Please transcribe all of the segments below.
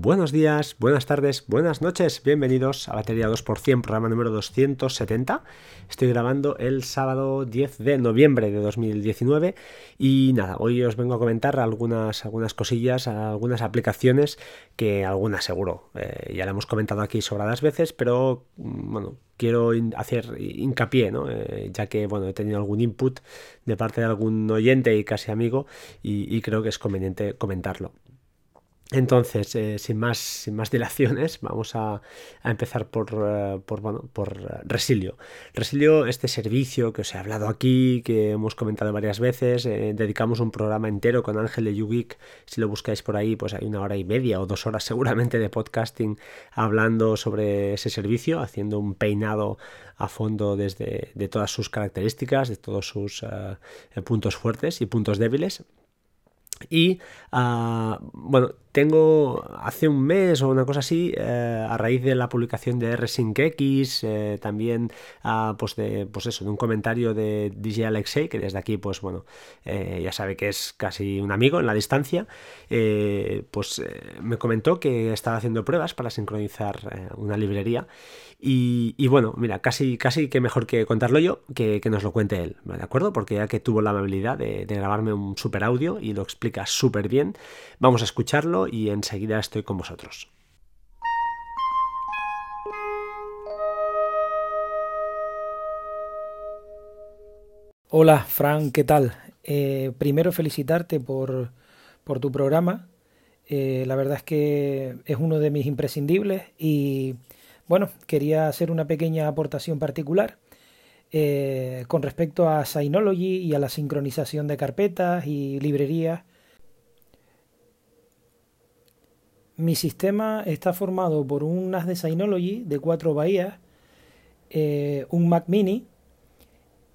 Buenos días, buenas tardes, buenas noches, bienvenidos a Batería 2%, programa número 270. Estoy grabando el sábado 10 de noviembre de 2019 y nada, hoy os vengo a comentar algunas, algunas cosillas, algunas aplicaciones que algunas seguro eh, ya la hemos comentado aquí sobradas veces, pero mm, bueno, quiero hacer hincapié, ¿no? Eh, ya que bueno, he tenido algún input de parte de algún oyente y casi amigo y creo que es conveniente comentarlo. Entonces, eh, sin, más, sin más dilaciones, vamos a, empezar por, eh, por, bueno, por Resilio. Resilio, este servicio que os he hablado aquí, que hemos comentado varias veces, eh, dedicamos un programa entero con Ángel de YouGeek. Si lo buscáis por ahí, pues hay una hora y media o dos horas seguramente de podcasting hablando sobre ese servicio, haciendo un peinado a fondo desde de todas sus características, de todos sus puntos fuertes y puntos débiles. Y ah, bueno, tengo hace un mes o una cosa así, eh, a raíz de la publicación de RSyncX, eh, también ah, pues de, pues eso, de un comentario de DJ Alexei, que desde aquí, pues bueno, eh, ya sabe que es casi un amigo en la distancia, pues me comentó que estaba haciendo pruebas para sincronizar una librería y, bueno, mira, casi, casi que mejor que contarlo yo que, que nos lo cuente él, ¿de acuerdo? Porque ya que tuvo la amabilidad de, grabarme un super audio y lo explica súper bien, vamos a escucharlo y enseguida estoy con vosotros. Hola, Fran, ¿qué tal? Eh, primero felicitarte por, por tu programa. Eh, la verdad es que es uno de mis imprescindibles y bueno, quería hacer una pequeña aportación particular eh, con respecto a Synology y a la sincronización de carpetas y librerías. Mi sistema está formado por un NAS de Synology de cuatro bahías, eh, un Mac mini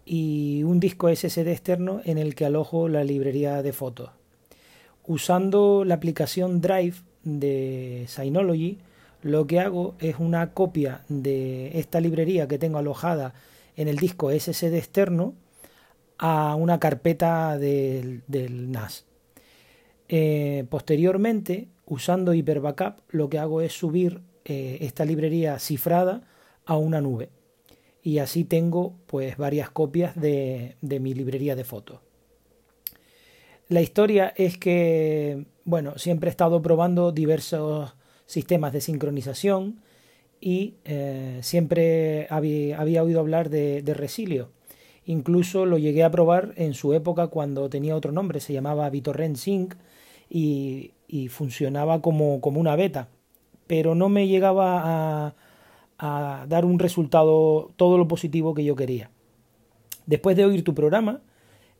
y un disco SSD externo en el que alojo la librería de fotos. Usando la aplicación Drive de Synology, lo que hago es una copia de esta librería que tengo alojada en el disco SSD externo a una carpeta del, NAS. Eh, posteriormente, usando Hyper Backup, lo que hago es subir eh, esta librería cifrada a una nube. Y así tengo pues varias copias de, de mi librería de fotos. La historia es que, bueno, siempre he estado probando diversos sistemas de sincronización y eh, siempre había, oído hablar de, Resilio. Incluso lo llegué a probar en su época cuando tenía otro nombre, se llamaba BitTorrent Sync y, funcionaba como, como, una beta, pero no me llegaba a, dar un resultado todo lo positivo que yo quería. Después de oír tu programa,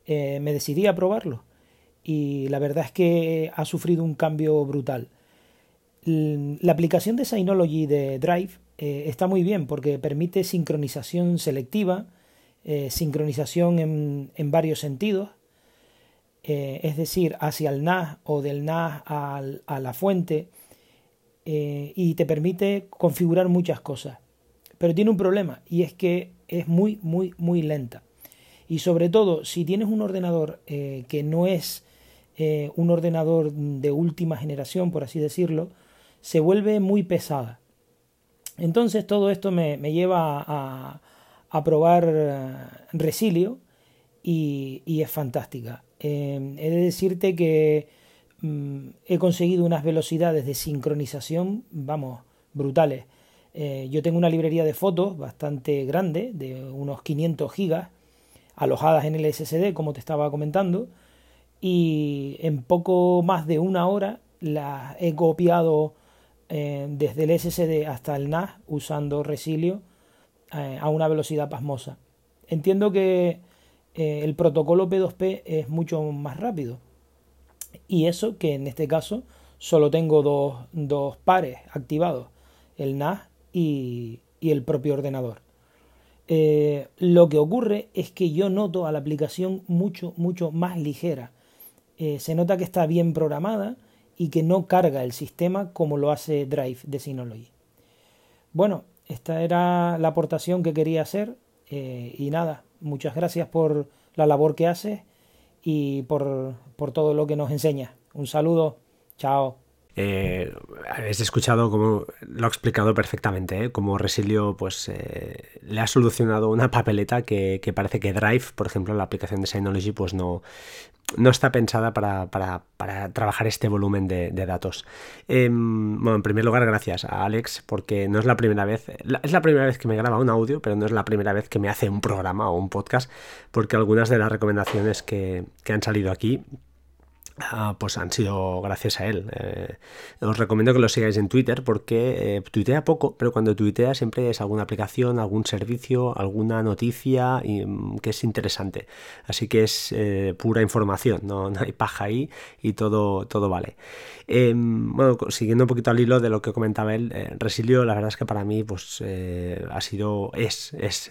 eh, me decidí a probarlo y la verdad es que ha sufrido un cambio brutal. La aplicación de Synology de Drive eh, está muy bien porque permite sincronización selectiva, eh, sincronización en, varios sentidos, eh, es decir, hacia el NAS o del NAS a la fuente, y te permite configurar muchas cosas. Pero tiene un problema y es que es muy, muy, muy lenta. Y sobre todo, si tienes un ordenador que no es un ordenador de última generación, por así decirlo, se vuelve muy pesada. Entonces todo esto me, lleva a, probar eh, Resilio y, es fantástica. Eh, he de decirte que mm, he conseguido unas velocidades de sincronización, vamos, brutales. Eh, yo tengo una librería de fotos bastante grande, de unos 500 gigas, alojadas en el SSD, como te estaba comentando, y en poco más de una hora las he copiado eh, desde el SSD hasta el NAS usando Resilio eh, a una velocidad pasmosa. Entiendo que eh, el protocolo P2P es mucho más rápido. Y eso que en este caso solo tengo dos, pares activados, el NAS y, el propio ordenador. lo que ocurre es que yo noto a la aplicación mucho, mucho más ligera. se nota que está bien programada, y que no carga el sistema como lo hace Drive de Synology. Bueno, esta era la aportación que quería hacer eh, y nada, muchas gracias por la labor que haces y por, por todo lo que nos enseña. Un saludo, chao. Eh, habéis escuchado como lo ha explicado perfectamente, ¿eh? como Resilio pues eh, le ha solucionado una papeleta que, parece que Drive, por ejemplo, la aplicación de Synology, pues no, no está pensada para, trabajar este volumen de, datos. Em, bueno, en primer lugar, gracias a Alex, porque no es la primera vez, es la primera vez que me graba un audio, pero no es la primera vez que me hace un programa o un podcast, porque algunas de las recomendaciones que, que han salido aquí Ah, pues han sido gracias a él. Eh, os recomiendo que lo sigáis en Twitter porque eh, tuitea poco, pero cuando tuitea siempre es alguna aplicación, algún servicio, alguna noticia mm, que es interesante. Así que es eh, pura información, no, hay paja ahí y todo, todo vale. Em, bueno, siguiendo un poquito al hilo de lo que comentaba él, Resilio, la verdad es que para mí pues ha sido, es, es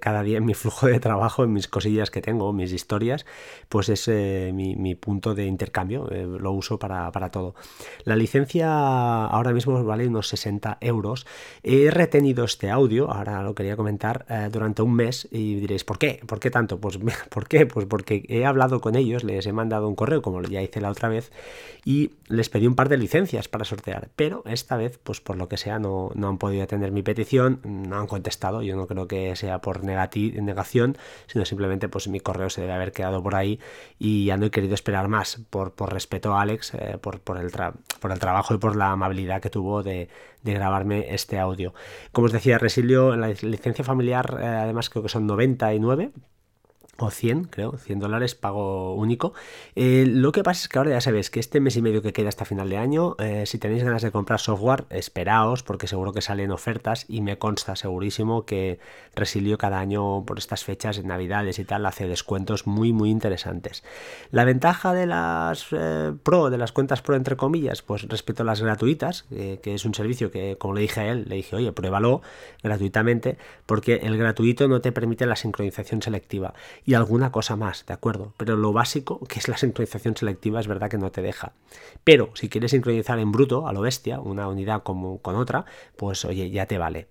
cada día en mi flujo de trabajo, en mis cosillas que tengo, mis historias, pues es mi, mi punto de intercambio, eh, lo uso para, todo. La licencia ahora mismo vale unos 60 euros. He retenido este audio, ahora lo quería comentar, eh, durante un mes y diréis, ¿por qué? ¿Por qué tanto? Pues, ¿por qué? Pues porque he hablado con ellos, les he mandado un correo, como ya hice la otra vez, y les pedí un par de licencias para sortear, pero esta vez, pues por lo que sea, no, no han podido atender mi petición, no han contestado, yo no creo que sea por negación, sino simplemente pues mi correo se debe haber quedado por ahí y ya no he querido esperar más por, respeto a Alex, eh, por, por, el por el trabajo y por la amabilidad que tuvo de, grabarme este audio. Como os decía, Resilio, en la licencia familiar, eh, además creo que son 99 o 100, creo, 100 dólares pago único. Eh, lo que pasa es que ahora ya sabéis que este mes y medio que queda hasta final de año, eh, si tenéis ganas de comprar software, esperaos porque seguro que salen ofertas y me consta segurísimo que Resilio cada año por estas fechas, en Navidades y tal, hace descuentos muy muy interesantes. La ventaja de las eh, Pro, de las cuentas Pro entre comillas, pues respecto a las gratuitas, que es un servicio que como le dije a él, le dije, oye, pruébalo gratuitamente porque el gratuito no te permite la sincronización selectiva alguna cosa más, ¿de acuerdo? Pero lo básico, que es la sincronización selectiva, es verdad que no te deja. Pero si quieres sincronizar en bruto, a lo bestia, una unidad como con otra, pues oye, ya te vale.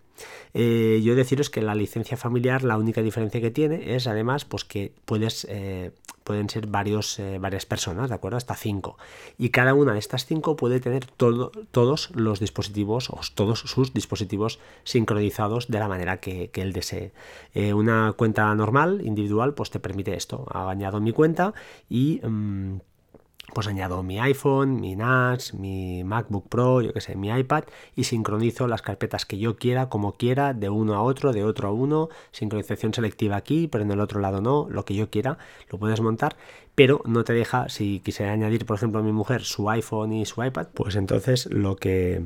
Eh, yo deciros que la licencia familiar, la única diferencia que tiene es además pues que puedes, eh, pueden ser varios, eh, varias personas, ¿de acuerdo? Hasta cinco. Y cada una de estas cinco puede tener todo, todos los dispositivos o todos sus dispositivos sincronizados de la manera que, él desee. una cuenta normal, individual, pues te permite esto. Ha añado mi cuenta y... Mm, pues añado mi iPhone, mi NAS, mi MacBook Pro, yo que sé, mi iPad y sincronizo las carpetas que yo quiera, como quiera, de uno a otro, de otro a uno, sincronización selectiva aquí, pero en el otro lado no, lo que yo quiera, lo puedes montar, pero no te deja, si quisiera añadir, por ejemplo, a mi mujer su iPhone y su iPad, pues entonces lo que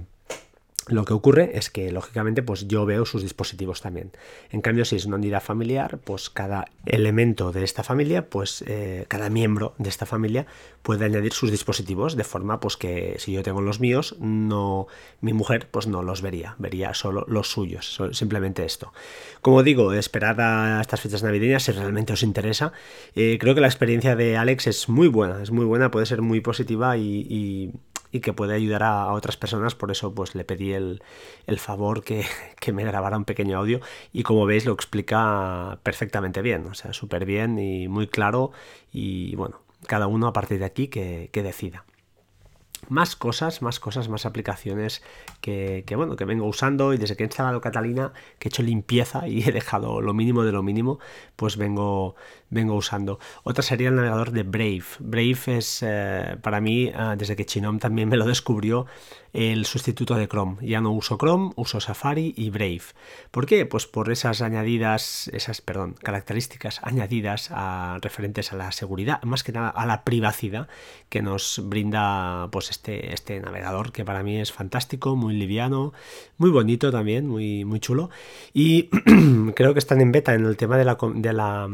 lo que ocurre es que, lógicamente, pues yo veo sus dispositivos también. En cambio, si es una unidad familiar, pues cada elemento de esta familia, pues eh, cada miembro de esta familia puede añadir sus dispositivos de forma pues que si yo tengo los míos, no mi mujer pues no los vería, vería solo los suyos, simplemente esto. Como digo, esperad a estas fechas navideñas si realmente os interesa. Eh, creo que la experiencia de Alex es muy buena, es muy buena, puede ser muy positiva y y que puede ayudar a, otras personas. Por eso pues le pedí el, favor que, me grabara un pequeño audio. Y como veis lo explica perfectamente bien, o sea, súper bien y muy claro. Y bueno, cada uno a partir de aquí que decida más cosas, más cosas, más aplicaciones que, bueno, que vengo usando y desde que he instalado Catalina, que he hecho limpieza y he dejado lo mínimo de lo mínimo, pues vengo, vengo usando. Otra sería el navegador de Brave. Brave es eh, para mí, ah, desde que Chinom también me lo descubrió, el sustituto de Chrome. Ya no uso Chrome, uso Safari y Brave. ¿Por qué? Pues por esas añadidas, esas, perdón, características añadidas a, referentes a la seguridad, más que nada a la privacidad que nos brinda pues este, este navegador que para mí es fantástico, muy liviano, muy bonito también, muy, muy chulo. Y creo que están en beta en el tema de la, de la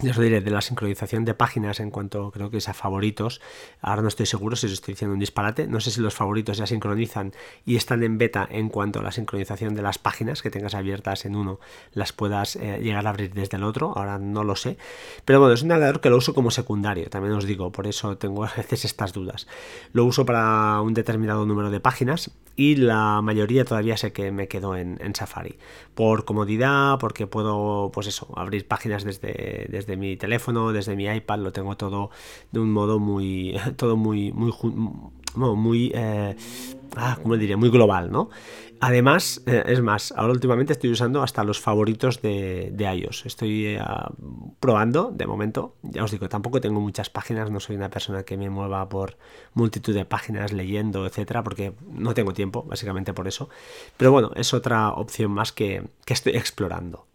ya os diré, de la sincronización de páginas en cuanto creo que es a favoritos. Ahora no estoy seguro si os estoy diciendo un disparate. No sé si los favoritos ya sincronizan y están en beta en cuanto a la sincronización de las páginas que tengas abiertas en uno, las puedas eh, llegar a abrir desde el otro. Ahora no lo sé. Pero bueno, es un navegador que lo uso como secundario, también os digo, por eso tengo a veces estas dudas. Lo uso para un determinado número de páginas y la mayoría todavía sé que me quedo en, Safari. Por comodidad, porque puedo, pues eso, abrir páginas desde, desde mi teléfono, desde mi iPad, lo tengo todo de un modo muy, todo muy, muy, muy, eh, ah, ¿cómo diría? Muy global, ¿no? Además, eh, es más, ahora últimamente estoy usando hasta los favoritos de, iOS. Estoy eh, probando de momento. Ya os digo, tampoco tengo muchas páginas, no soy una persona que me mueva por multitud de páginas leyendo, etcétera, porque no tengo tiempo, básicamente por eso. Pero bueno, es otra opción más que estoy explorando.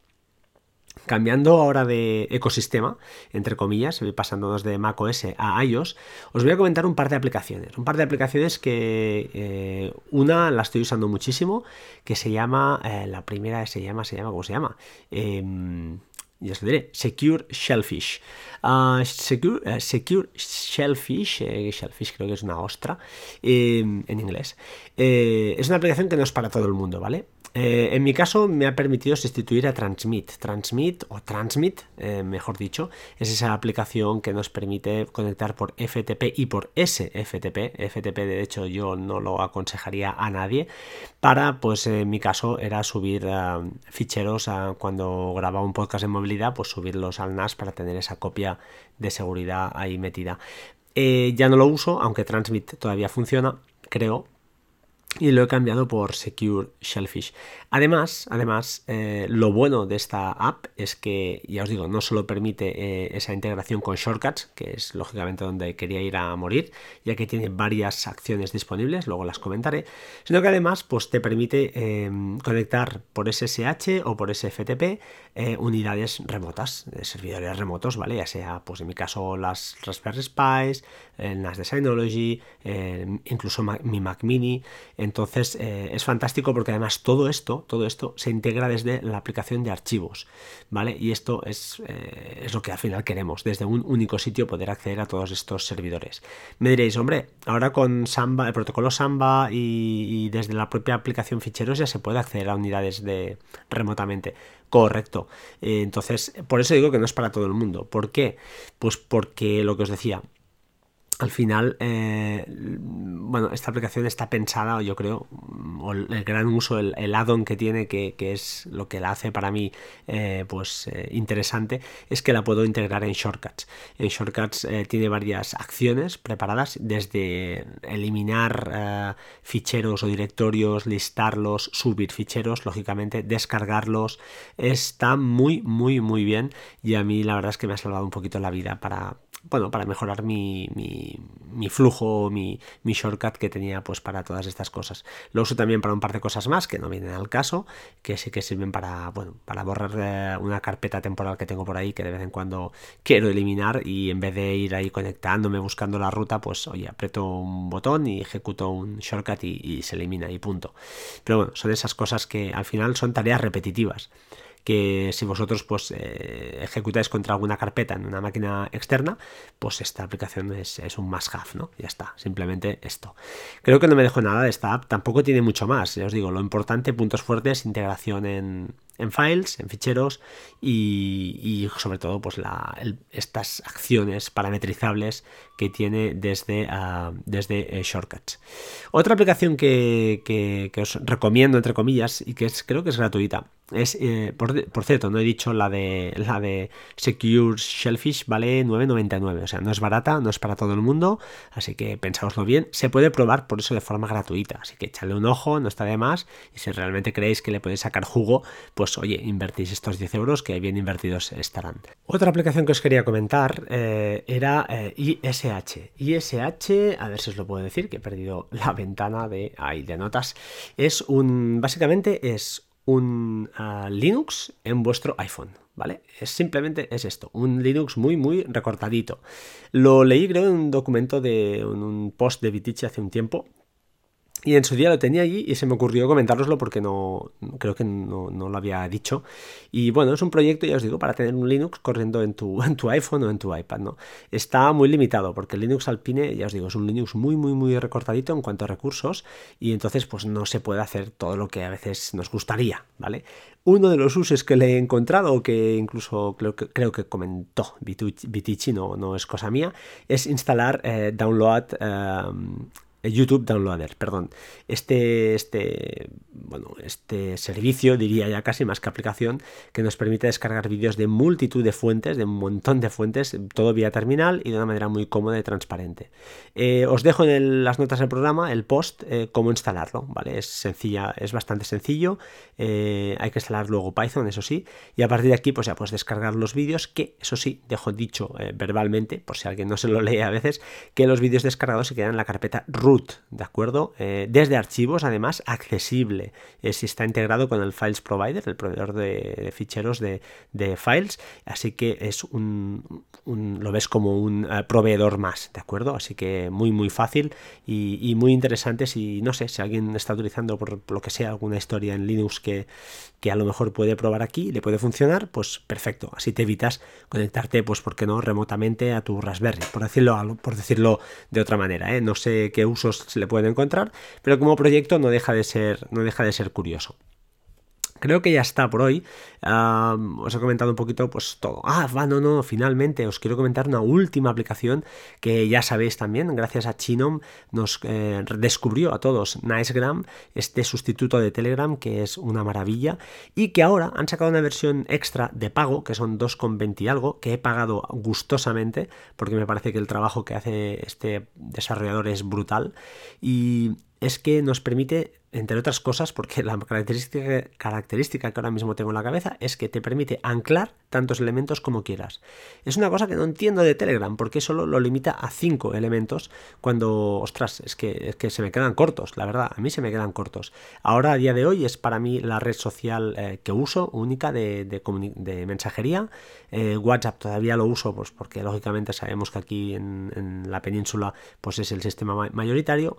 Cambiando ahora de ecosistema, entre comillas, pasándonos de macOS a iOS, os voy a comentar un par de aplicaciones. Un par de aplicaciones que eh, una la estoy usando muchísimo, que se llama, eh, la primera se llama, se llama, ¿cómo se llama? Em, ya os diré, Secure Shellfish. Ah, secure, eh, secure, Shellfish, Shellfish creo que es una ostra em, en inglés. es una aplicación que no es para todo el mundo, ¿vale? Eh, en mi caso me ha permitido sustituir a Transmit. Transmit o Transmit, eh, mejor dicho, es esa aplicación que nos permite conectar por FTP y por SFTP. FTP de hecho yo no lo aconsejaría a nadie para, pues en mi caso era subir eh, ficheros cuando grababa un podcast en movilidad, pues subirlos al NAS para tener esa copia de seguridad ahí metida. ya no lo uso, aunque Transmit todavía funciona, creo, y lo he cambiado por Secure Shellfish. Además, además eh, lo bueno de esta app es que, ya os digo, no solo permite eh, esa integración con shortcuts, que es lógicamente donde quería ir a morir, ya que tiene varias acciones disponibles, luego las comentaré, sino que además pues, te permite em, conectar por SSH o por SFTP eh, unidades remotas, servidores remotos, ¿vale? Ya sea, pues en mi caso, las Raspberry Pis, las de Synology, incluso mi Mac Mini, entonces eh, es fantástico porque además todo esto, todo esto se integra desde la aplicación de archivos, ¿vale? Y esto es, eh, es, lo que al final queremos, desde un único sitio poder acceder a todos estos servidores. Me diréis, hombre, ahora con Samba, el protocolo Samba y, desde la propia aplicación ficheros ya se puede acceder a unidades de remotamente. Correcto. Eh, entonces, por eso digo que no es para todo el mundo. ¿Por qué? Pues porque lo que os decía, al final, eh, bueno, esta aplicación está pensada, yo creo, o el gran uso, el, add-on que tiene, que, es lo que la hace para mí eh, pues eh, interesante, es que la puedo integrar en Shortcuts. En Shortcuts tiene varias acciones preparadas, desde eliminar ficheros o directorios, listarlos, subir ficheros, lógicamente, descargarlos. Está muy, muy, muy bien y a mí la verdad es que me ha salvado un poquito la vida para, bueno, para mejorar mi, mi, flujo, mi, mi, shortcut que tenía pues para todas estas cosas. Lo uso también para un par de cosas más que no vienen al caso, que sí que sirven para, bueno, para borrar eh, una carpeta temporal que tengo por ahí que de vez en cuando quiero eliminar y en vez de ir ahí conectándome buscando la ruta, pues oye, aprieto un botón y ejecuto un shortcut y, y se elimina y punto. Pero bueno, son esas cosas que al final son tareas repetitivas que si vosotros pues eh, ejecutáis contra alguna carpeta en una máquina externa, pues esta aplicación es, un must have, ¿no? Ya está, simplemente esto. Creo que no me dejo nada de esta app, tampoco tiene mucho más, ya os digo, lo importante, puntos fuertes, integración en, en files, en ficheros y, sobre todo pues la, estas acciones parametrizables que tiene desde, ah, desde eh, Shortcuts. Otra aplicación que, que, os recomiendo, entre comillas, y que es, creo que es gratuita, es, eh, por, cierto, no he dicho la de la de Secure Shellfish, vale 9.99, o sea, no es barata, no es para todo el mundo, así que pensaoslo bien, se puede probar por eso de forma gratuita, así que echadle un ojo, no está de más, y si realmente creéis que le podéis sacar jugo, pues oye, invertís estos 10 euros que bien invertidos estarán. Otra aplicación que os quería comentar eh, era ISH. ISH, a ver si os lo puedo decir, que he perdido la ventana de ahí de notas, es un, básicamente es un ah, Linux en vuestro iPhone, ¿vale? Es simplemente es esto, un Linux muy muy recortadito. Lo leí creo en un documento de un post de Vitici hace un tiempo y en su día lo tenía allí y se me ocurrió comentároslo porque no creo que no, lo había dicho. Y bueno, es un proyecto, ya os digo, para tener un Linux corriendo en tu, en tu iPhone o en tu iPad, ¿no? Está muy limitado porque el Linux Alpine, ya os digo, es un Linux muy, muy, muy recortadito en cuanto a recursos y entonces pues no se puede hacer todo lo que a veces nos gustaría, ¿vale? Uno de los usos que le he encontrado, que incluso creo que, creo que comentó Vitici, no, no es cosa mía, es instalar eh, Download... Eh, YouTube Downloader, perdón. Este, este, bueno, este servicio, diría ya casi más que aplicación, que nos permite descargar vídeos de multitud de fuentes, de un montón de fuentes, todo vía terminal y de una manera muy cómoda y transparente. Eh, os dejo en las notas del programa el post eh, cómo instalarlo, ¿vale? Es sencilla, es bastante sencillo. hay que instalar luego Python, eso sí, y a partir de aquí, pues ya puedes descargar los vídeos, que eso sí, dejo dicho verbalmente, por si alguien no se lo lee a veces, que los vídeos descargados se quedan en la carpeta root, ¿de acuerdo? Eh, desde archivos, además, accesible. Eh, si está integrado con el Files Provider, el proveedor de, ficheros de, files, así que es un, lo ves como un eh, proveedor más, ¿de acuerdo? Así que muy, muy fácil y, muy interesante si, no sé, si alguien está utilizando por lo que sea alguna historia en Linux que, que a lo mejor puede probar aquí, le puede funcionar, pues perfecto. Así te evitas conectarte, pues, ¿por qué no?, remotamente a tu Raspberry, por decirlo, por decirlo de otra manera. ¿eh? No sé qué se le pueden encontrar, pero como proyecto no deja de ser, no deja de ser curioso. Creo que ya está por hoy. os he comentado un poquito pues todo. Ah, va, no, no, finalmente os quiero comentar una última aplicación que ya sabéis también, gracias a Chinom nos eh, descubrió a todos Nicegram, este sustituto de Telegram que es una maravilla y que ahora han sacado una versión extra de pago que son 2,20 y algo, que he pagado gustosamente porque me parece que el trabajo que hace este desarrollador es brutal y es que nos permite entre otras cosas, porque la característica, característica, que ahora mismo tengo en la cabeza es que te permite anclar tantos elementos como quieras. Es una cosa que no entiendo de Telegram, porque solo lo limita a 5 elementos cuando, ostras, es que, es que se me quedan cortos, la verdad, a mí se me quedan cortos. Ahora, a día de hoy, es para mí la red social eh, que uso, única de, de, mensajería. Eh, WhatsApp todavía lo uso, pues porque lógicamente sabemos que aquí en, en la península pues es el sistema mayoritario,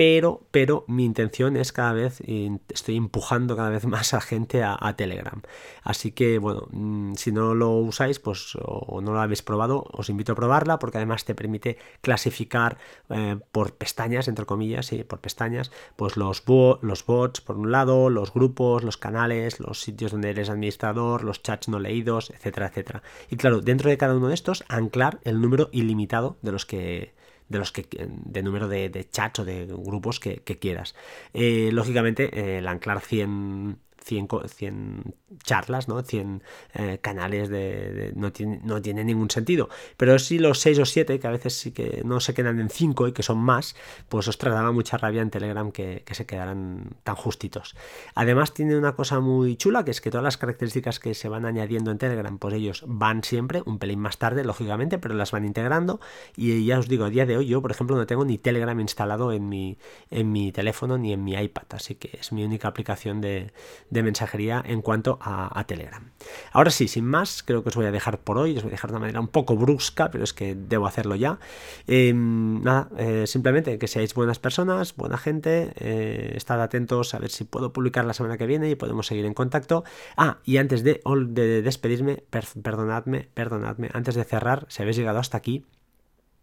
pero, pero mi intención es cada vez, estoy empujando cada vez más a gente a, Telegram. Así que, bueno, mm, si no lo usáis, pues o no lo habéis probado, os invito a probarla porque además te permite clasificar eh, por pestañas, entre comillas, sí, por pestañas, pues los, los bots por un lado, los grupos, los canales, los sitios donde eres administrador, los chats no leídos, etcétera, etcétera. Y claro, dentro de cada uno de estos, anclar el número ilimitado de los que de los que de número de, chats o de grupos que, quieras. Eh, lógicamente, el anclar 100 100, charlas, ¿no? 100 eh, canales de, no, tiene, no tiene ningún sentido. Pero si los 6 o 7, que a veces sí que no se quedan en 5 y que son más, pues os trataba mucha rabia en Telegram que, se quedaran tan justitos. Además tiene una cosa muy chula, que es que todas las características que se van añadiendo en Telegram, pues ellos van siempre, un pelín más tarde, lógicamente, pero las van integrando. Y ya os digo, a día de hoy yo, por ejemplo, no tengo ni Telegram instalado en mi, en mi teléfono ni en mi iPad, así que es mi única aplicación de de mensajería en cuanto a, Telegram. Ahora sí, sin más, creo que os voy a dejar por hoy, os voy a dejar de una manera un poco brusca, pero es que debo hacerlo ya. Em, nada, eh, simplemente que seáis buenas personas, buena gente, eh, estad atentos a ver si puedo publicar la semana que viene y podemos seguir en contacto. Ah, y antes de, de despedirme, perdonadme, perdonadme, antes de cerrar, si habéis llegado hasta aquí,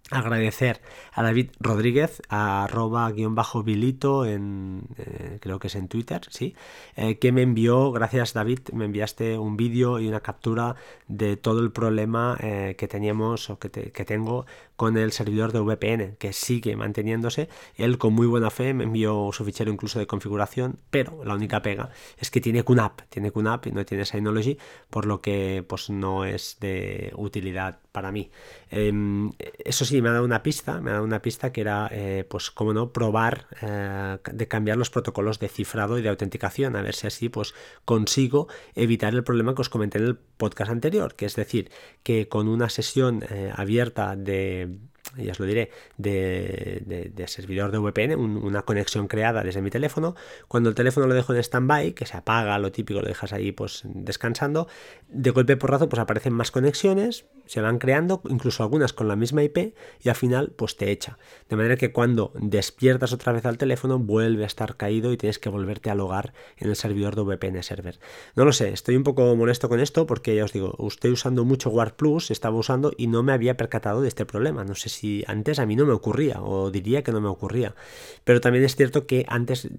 agradecer a David Rodríguez, arroba guion bajo vilito, en, eh, creo que es en Twitter, sí, eh, que me envió, gracias David, me enviaste un vídeo y una captura de todo el problema eh, que teníamos o que, que, tengo con el servidor de VPN, que sigue manteniéndose. Él con muy buena fe me envió su fichero incluso de configuración, pero la única pega es que tiene QNAP, tiene QNAP y no tiene Synology, por lo que pues no es de utilidad para mí. Em, eso sí, me ha dado una pista, me ha dado una pista que era, eh, pues, cómo no, probar eh, de cambiar los protocolos de cifrado y de autenticación, a ver si así, pues, consigo evitar el problema que os comenté en el podcast anterior, que es decir, que con una sesión eh, abierta de ya os lo diré, de, servidor de VPN, una conexión creada desde mi teléfono. Cuando el teléfono lo dejo en stand-by, que se apaga, lo típico, lo dejas ahí pues descansando, de golpe porrazo pues aparecen más conexiones, se van creando, incluso algunas con la misma IP, y al final pues te echa. De manera que cuando despiertas otra vez al teléfono, vuelve a estar caído y tienes que volverte a logar en el servidor de VPN server. No lo sé, estoy un poco molesto con esto porque ya os digo, estoy usando mucho War Plus, estaba usando y no me había percatado de este problema. No sé si antes a mí no me ocurría, o diría que no me ocurría. Pero también es cierto que antes,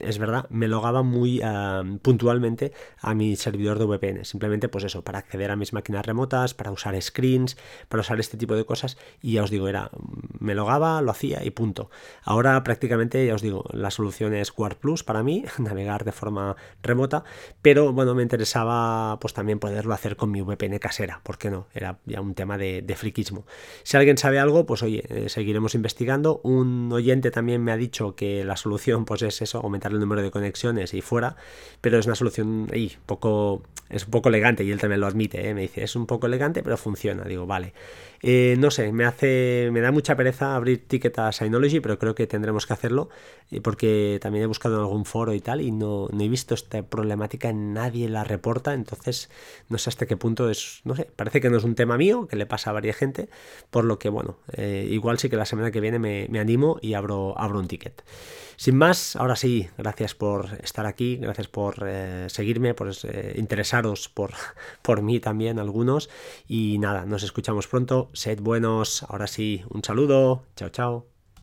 es verdad, me logaba muy puntualmente a mi servidor de VPN. Simplemente, pues eso, para acceder a mis máquinas remotas, para usar screens, para usar este tipo de cosas y ya os digo, era, me logaba, lo hacía y punto. Ahora prácticamente, ya os digo, la solución es Guard Plus para mí, navegar de forma remota, pero bueno, me interesaba pues también poderlo hacer con mi VPN casera, ¿por qué no? Era ya un tema de, de friquismo. Si alguien sabe algo, pues oye, eh, seguiremos investigando. Un oyente también me ha dicho que la solución pues es eso, aumentar el número de conexiones y fuera, pero es una solución ahí, poco, es un poco elegante y él también lo admite, ¿eh? me dice, es un poco elegante, pero funciona. Digo, vale. Eh, no sé, me hace, me da mucha pereza abrir ticket a Synology, pero creo que tendremos que hacerlo eh, porque también he buscado en algún foro y tal y no, he visto esta problemática, nadie la reporta, entonces no sé hasta qué punto es, no sé, parece que no es un tema mío, que le pasa a varias gente, por lo que bueno, eh, igual sí que la semana que viene me, me animo y abro, abro un ticket. Sin más, ahora sí, gracias por estar aquí, gracias por eh, seguirme, por eh, interesaros por, por mí también algunos. Y nada, nos escuchamos pronto. Sed buenos. Ahora sí, un saludo. Chao, chao.